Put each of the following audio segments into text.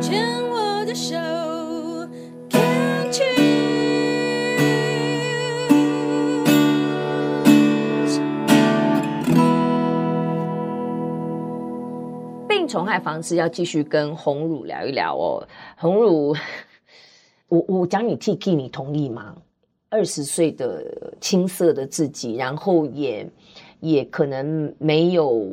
牵我的手，Can't you？病虫害防治要继续跟红乳聊一聊哦，红乳，我我讲你 T-K，你同意吗？二十岁的青涩的自己，然后也也可能没有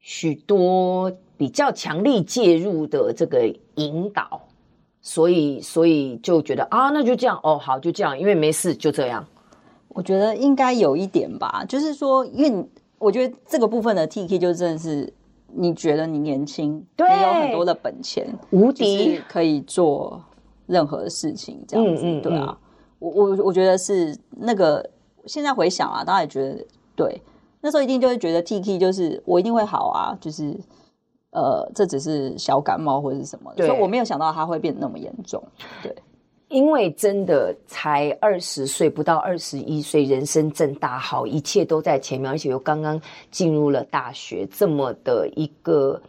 许多比较强力介入的这个引导，所以所以就觉得啊，那就这样哦，好，就这样，因为没事，就这样。我觉得应该有一点吧，就是说，因为我觉得这个部分的 T-K 就真的是。你觉得你年轻，对，你有很多的本钱，无敌可以做任何事情，这样子，嗯嗯嗯、对啊。我我我觉得是那个，现在回想啊，大家也觉得对。那时候一定就会觉得 T-K 就是我一定会好啊，就是呃，这只是小感冒或者是什么，所以我没有想到它会变得那么严重，对。因为真的才二十岁，不到二十一岁，人生正大好，一切都在前面，而且又刚刚进入了大学，这么的一个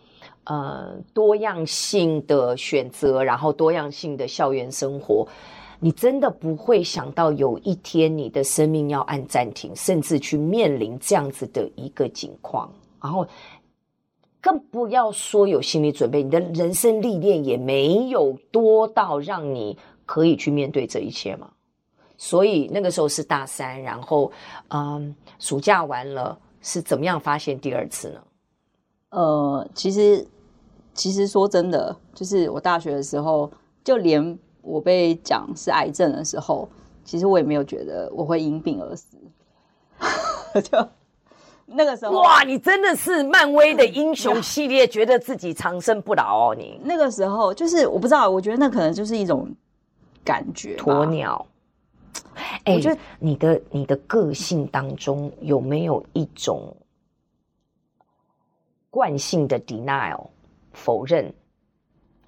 呃多样性的选择，然后多样性的校园生活，你真的不会想到有一天你的生命要按暂停，甚至去面临这样子的一个境况，然后更不要说有心理准备，你的人生历练也没有多到让你。可以去面对这一切嘛？所以那个时候是大三，然后嗯，暑假完了是怎么样发现第二次呢？呃，其实其实说真的，就是我大学的时候，就连我被讲是癌症的时候，其实我也没有觉得我会因病而死。就那个时候，哇，你真的是漫威的英雄 系列，觉得自己长生不老哦。你那个时候就是我不知道，我觉得那可能就是一种。感觉鸵鸟，哎，我觉得你的你的个性当中有没有一种惯性的 denial 否认？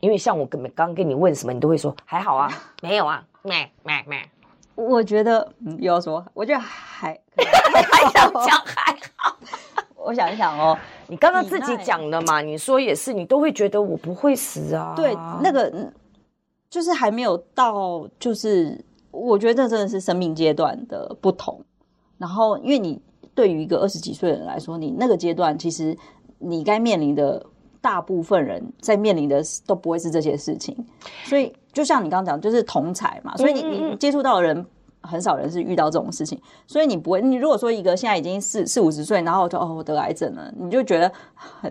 因为像我跟刚跟你问什么，你都会说还好啊，没有啊，没没没。我觉得又要说，我觉得还还想讲还好。我想一想哦，你刚刚自己讲的嘛，你说也是，你都会觉得我不会死啊。对，那个。就是还没有到，就是我觉得这真的是生命阶段的不同。然后，因为你对于一个二十几岁的人来说，你那个阶段其实你该面临的大部分人在面临的都不会是这些事情。所以，就像你刚刚讲，就是同才嘛，所以你你接触到的人很少人是遇到这种事情，所以你不会。你如果说一个现在已经四四五十岁，然后就哦我得癌症了，你就觉得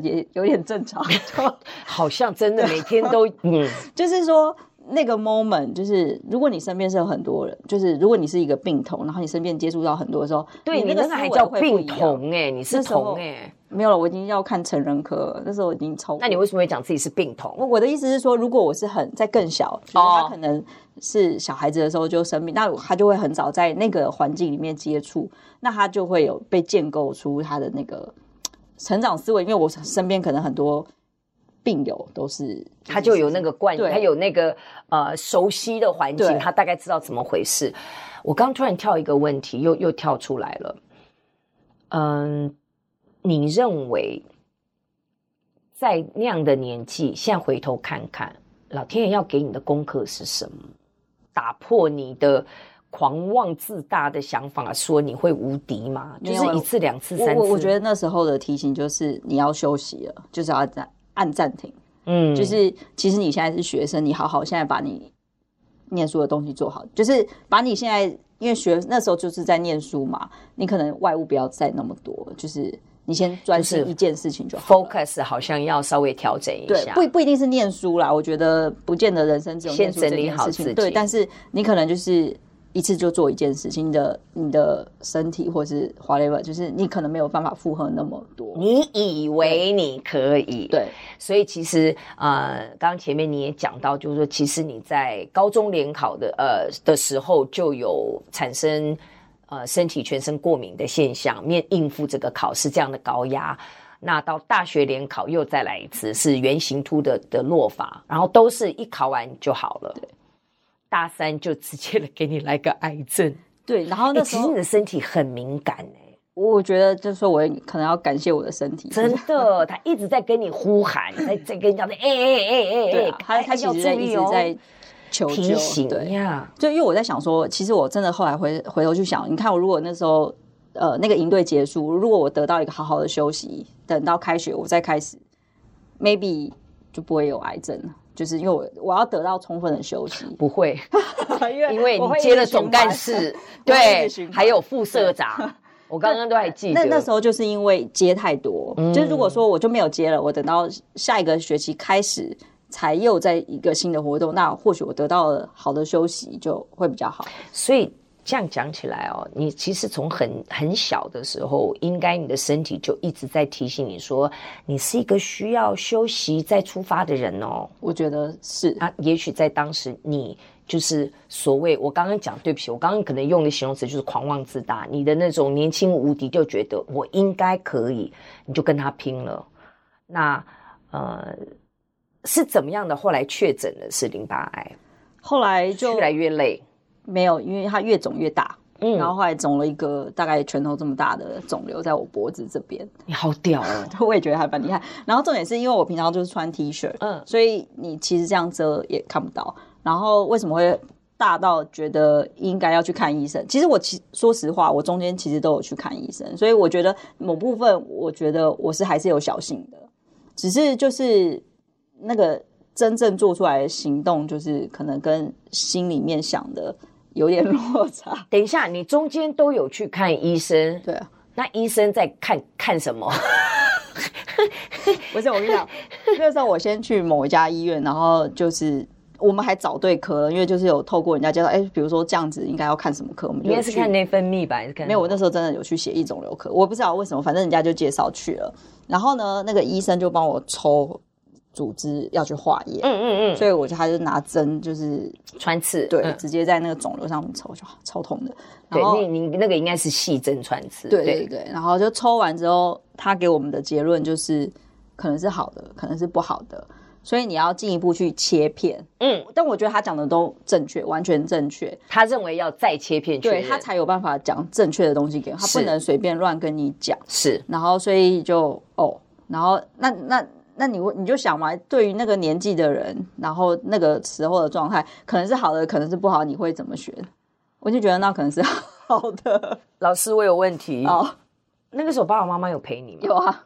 也有点正常，好像真的每天都嗯，就是说。那个 moment 就是，如果你身边是有很多人，就是如果你是一个病童，然后你身边接触到很多的时候，对你那个还叫病童哎，你是童哎，没有了，我已经要看成人科了，那时候我已经超。那你为什么会讲自己是病童？我的意思是说，如果我是很在更小，就是他可能是小孩子的时候就生病，那他就会很早在那个环境里面接触，那他就会有被建构出他的那个成长思维，因为我身边可能很多。病友都是，他就有那个惯，他有那个呃熟悉的环境，他大概知道怎么回事。我刚突然跳一个问题，又又跳出来了。嗯，你认为在那样的年纪，现在回头看看，老天爷要给你的功课是什么？打破你的狂妄自大的想法，说你会无敌吗？就是一次、两次、三次。我我觉得那时候的提醒就是你要休息了，就是要在。按暂停，嗯，就是其实你现在是学生，你好好现在把你念书的东西做好，就是把你现在因为学那时候就是在念书嘛，你可能外物不要再那么多，就是你先专心一件事情就好。Focus 好像要稍微调整一下，对，不不一定是念书啦，我觉得不见得人生只有念书这件事情，先整理好自己，对，但是你可能就是。一次就做一件事情，你的你的身体或是 whatever，就是你可能没有办法负荷那么多。你以为你可以，对，所以其实呃，刚刚前面你也讲到，就是说，其实你在高中联考的呃的时候就有产生呃身体全身过敏的现象，面应付这个考试这样的高压。那到大学联考又再来一次，是圆形突的的落法，然后都是一考完就好了。对。大三就直接的给你来个癌症，对，然后那时候、欸、其实你的身体很敏感哎、欸，我觉得就是说，我可能要感谢我的身体，真的，他一直在跟你呼喊，在在跟你讲的，哎哎哎哎哎，他他其实在一直在求救，提醒对。呀，就因为我在想说，其实我真的后来回回头去想，你看我如果那时候呃那个营队结束，如果我得到一个好好的休息，等到开学我再开始，maybe 就不会有癌症了。就是因为我我要得到充分的休息，不会，因为你接了总干事，对，还有副社长，我刚刚都还记得。那那时候就是因为接太多，嗯、就是如果说我就没有接了，我等到下一个学期开始才又在一个新的活动，那或许我得到了好的休息就会比较好。所以。这样讲起来哦，你其实从很很小的时候，应该你的身体就一直在提醒你说，你是一个需要休息再出发的人哦。我觉得是啊，也许在当时你就是所谓我刚刚讲，对不起，我刚刚可能用的形容词就是狂妄自大，你的那种年轻无敌，就觉得我应该可以，你就跟他拼了。那呃是怎么样的？后来确诊的是淋巴癌，后来就越来越累。没有，因为它越肿越大，嗯，然后后来肿了一个大概拳头这么大的肿瘤在我脖子这边。你好屌哦！我也觉得还蛮厉害。然后重点是因为我平常就是穿 T 恤，嗯，所以你其实这样遮也看不到。然后为什么会大到觉得应该要去看医生？其实我其说实话，我中间其实都有去看医生，所以我觉得某部分我觉得我是还是有小心的，只是就是那个真正做出来的行动，就是可能跟心里面想的。有点 落差。等一下，你中间都有去看医生？对啊。那医生在看看什么？不是，我跟你讲，那时候我先去某一家医院，然后就是我们还找对科，因为就是有透过人家介绍，哎，比如说这样子应该要看什么科，我们就应该是看内分泌吧，还是看？没有，我那时候真的有去血液肿瘤科，我不知道为什么，反正人家就介绍去了。然后呢，那个医生就帮我抽。组织要去化验，嗯嗯嗯，所以我就他就拿针就是穿刺，对，嗯、直接在那个肿瘤上面抽，就超痛的。对，你你那个应该是细针穿刺，对对对。然后就抽完之后，他给我们的结论就是可能是好的，可能是不好的，所以你要进一步去切片。嗯，但我觉得他讲的都正确，完全正确。他认为要再切片，对他才有办法讲正确的东西给我，他不能随便乱跟你讲。是，然后所以就哦，然后那那。那你你就想嘛，对于那个年纪的人，然后那个时候的状态，可能是好的，可能是不好，你会怎么选？我就觉得那可能是 好的。老师，我有问题哦。那个时候爸爸妈妈有陪你吗？有啊，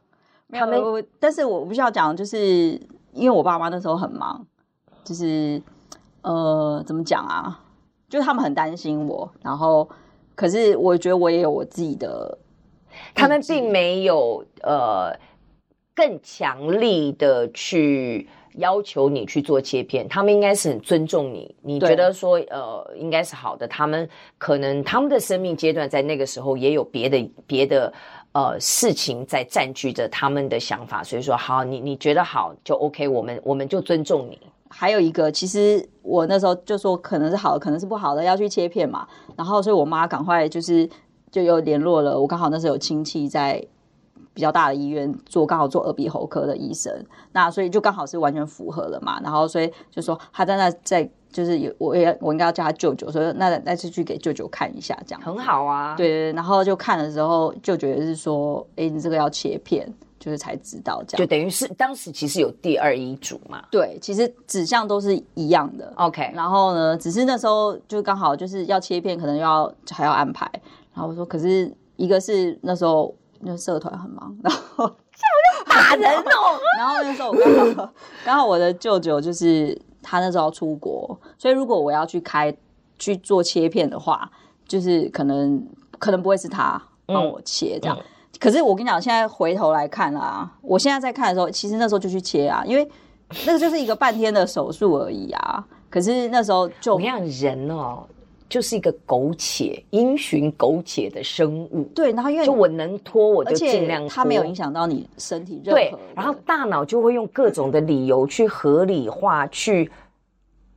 他们有。但是我不需要讲，就是因为我爸妈那时候很忙，就是呃，怎么讲啊？就是他们很担心我，然后可是我觉得我也有我自己的，他们并没有呃。更强力的去要求你去做切片，他们应该是很尊重你。你觉得说，呃，应该是好的。他们可能他们的生命阶段在那个时候也有别的别的呃事情在占据着他们的想法，所以说好，你你觉得好就 OK，我们我们就尊重你。还有一个，其实我那时候就说可能是好的，可能是不好的，要去切片嘛。然后，所以我妈赶快就是就又联络了，我刚好那时候有亲戚在。比较大的医院做，刚好做耳鼻喉科的医生，那所以就刚好是完全符合了嘛。然后所以就说他在那在就是有我也我应该要叫他舅舅，所以那那次去给舅舅看一下，这样很好啊。对对，然后就看的时候舅舅也是说，哎，你这个要切片，就是才知道这样。就等于是当时其实有第二医嘱嘛。对，其实指向都是一样的。OK，然后呢，只是那时候就刚好就是要切片，可能要还要安排。然后我说，可是一个是那时候。就社团很忙，然后这样就打人哦。然后那时候我刚好刚好我的舅舅就是他那时候要出国，所以如果我要去开去做切片的话，就是可能可能不会是他帮我切这样。嗯嗯、可是我跟你讲，现在回头来看啊，我现在在看的时候，其实那时候就去切啊，因为那个就是一个半天的手术而已啊。可是那时候就怎么样人哦。就是一个苟且、因循苟且的生物。对，然后因为就我能拖，我就尽量拖。它没有影响到你身体任何。对，然后大脑就会用各种的理由去合理化、去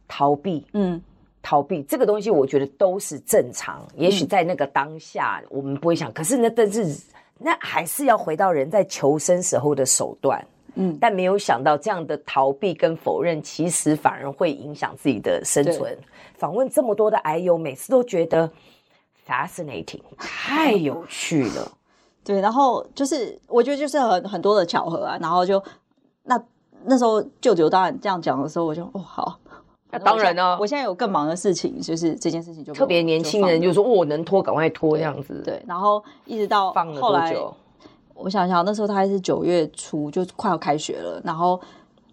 逃避。嗯，逃避这个东西，我觉得都是正常。也许在那个当下，我们不会想，嗯、可是那但是那还是要回到人在求生时候的手段。嗯，但没有想到这样的逃避跟否认，其实反而会影响自己的生存。访问这么多的癌友，每次都觉得 fascinating，太有趣了。对，然后就是我觉得就是很很多的巧合啊，然后就那那时候舅舅当然这样讲的时候，我就哦好，那当然呢，我现在有更忙的事情，就是这件事情就特别年轻人就说哦能拖赶快拖这样子，对，然后一直到放了后来多久？我想想，那时候他还是九月初，就快要开学了，然后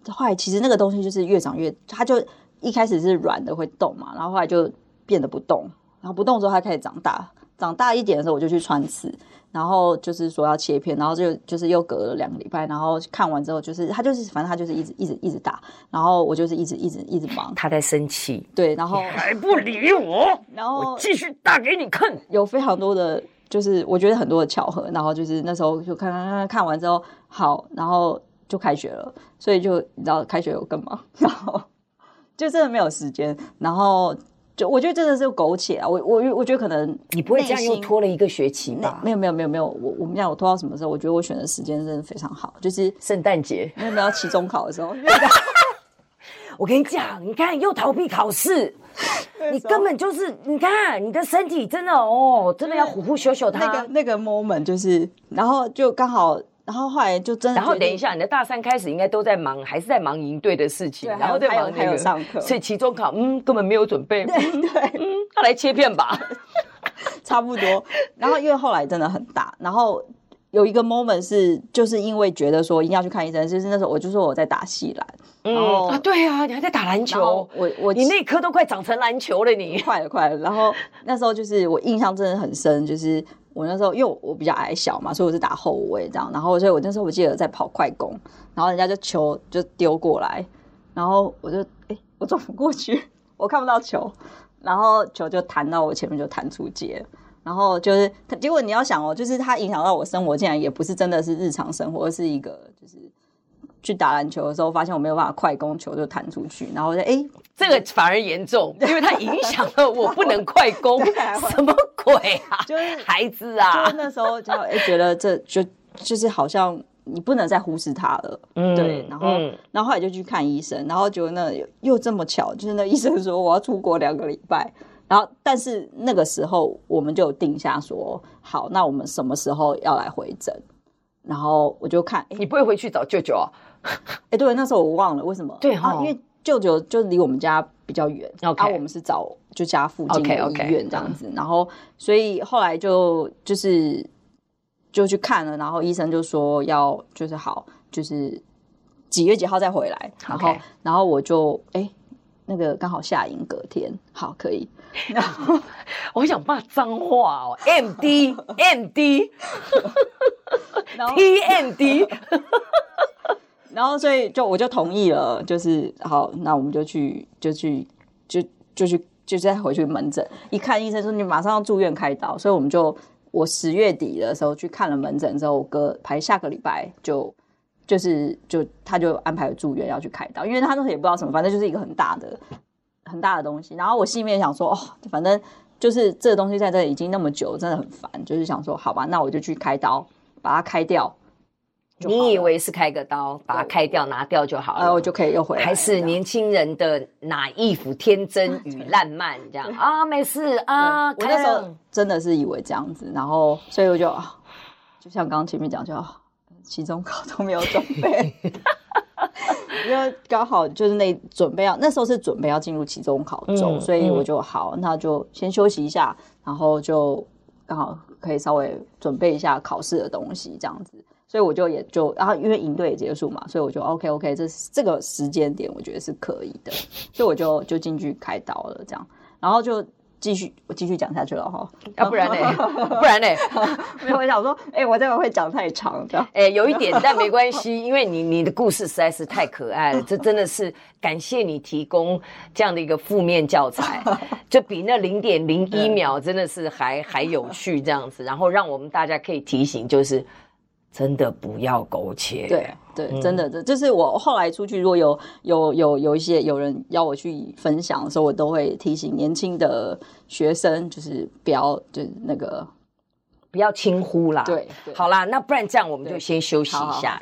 后来其实那个东西就是越长越，他就一开始是软的会动嘛，然后后来就变得不动，然后不动之后它开始长大。长大一点的时候，我就去穿刺，然后就是说要切片，然后就就是又隔了两个礼拜，然后看完之后，就是他就是反正他就是一直一直一直打，然后我就是一直一直一直忙。他在生气，对，然后还不理我，然后我继续打给你看。有非常多的，就是我觉得很多的巧合，然后就是那时候就看看看看完之后，好，然后就开学了，所以就你知道开学有干嘛，然后就真的没有时间，然后。就我觉得真的是苟且啊，我我我觉得可能你不会这样又拖了一个学期吧？没有没有没有没有，我我们讲我拖到什么时候？我觉得我选的时间真的非常好，就是圣诞节，没有没有期中考的时候。我跟你讲，你看又逃避考试，你根本就是你看你的身体真的哦，真的要虎虎修修它。那个那个 moment 就是，然后就刚好。然后后来就真的，然后等一下，你的大三开始应该都在忙，还是在忙营队的事情，然后在忙那个上课，所以期中考，嗯，根本没有准备，对对，嗯，他来切片吧，差不多。然后因为后来真的很大，然后有一个 moment 是，就是因为觉得说一定要去看医生，就是那时候我就说我在打戏篮，嗯啊，对啊，你还在打篮球，我我你那颗都快长成篮球了，你快了快了。然后那时候就是我印象真的很深，就是。我那时候因为我比较矮小嘛，所以我是打后卫这样。然后所以我那时候我记得在跑快攻，然后人家就球就丢过来，然后我就哎我转不过去，我看不到球，然后球就弹到我前面就弹出界，然后就是结果你要想哦，就是它影响到我生活，竟然也不是真的是日常生活，而是一个就是。去打篮球的时候，发现我没有办法快攻球就弹出去，然后我就哎，这个反而严重，因为它影响了我不能快攻，什么鬼啊？就是 孩子啊，就那时候就哎觉得这就就是好像你不能再忽视它了，嗯，对，然后、嗯、然后后来就去看医生，然后结果那又这么巧，就是那医生说我要出国两个礼拜，然后但是那个时候我们就定下说好，那我们什么时候要来回诊？然后我就看，你不会回去找舅舅啊？哎，对，那时候我忘了为什么。对哈、哦啊，因为舅舅就离我们家比较远，Okay. 啊，我们是找就家附近的医院这样子。Okay, okay. 然后，所以后来就就是就去看了，然后医生就说要就是好，就是几月几号再回来。然后.然后我就哎，那个刚好下营隔天，好可以。然后我想骂脏话哦，M D M D，然后 T M D。然后，所以就我就同意了，就是好，那我们就去，就去，就就去，就再回去门诊。一看医生说你马上要住院开刀，所以我们就我十月底的时候去看了门诊之后，隔排下个礼拜就就是就他就安排了住院要去开刀，因为他那时候也不知道什么，反正就是一个很大的很大的东西。然后我心里面想说，哦，反正就是这个东西在这里已经那么久，真的很烦，就是想说，好吧，那我就去开刀，把它开掉。你以为是开个刀，把它开掉拿掉就好了，然后我就可以又回来。还是年轻人的哪一副天真 与烂漫这样啊？没事啊，我那时候真的是以为这样子，然后所以我就就像刚刚前面讲，就期中考都没有准备，因为刚好就是那准备要那时候是准备要进入期中考周，所以我就好，那就先休息一下，然后就刚好可以稍微准备一下考试的东西这样子。所以我就也就，然后因为营队也结束嘛，所以我就 OK OK，这这个时间点我觉得是可以的，所以我就就进去开刀了，这样，然后就继续我继续讲下去了哈，要、啊、不然呢？不然呢？没有，我想说，哎、欸，我这个会讲太长，哎、欸，有一点，但没关系，因为你你的故事实在是太可爱了，这真的是感谢你提供这样的一个负面教材，就比那零点零一秒真的是还还有趣这样子，然后让我们大家可以提醒，就是。真的不要苟且。对对，嗯、真的，这就是我后来出去，如果有有有有一些有人要我去分享的时候，我都会提醒年轻的学生，就是不要就是那个不要轻忽啦。对，对好啦，那不然这样，我们就先休息一下。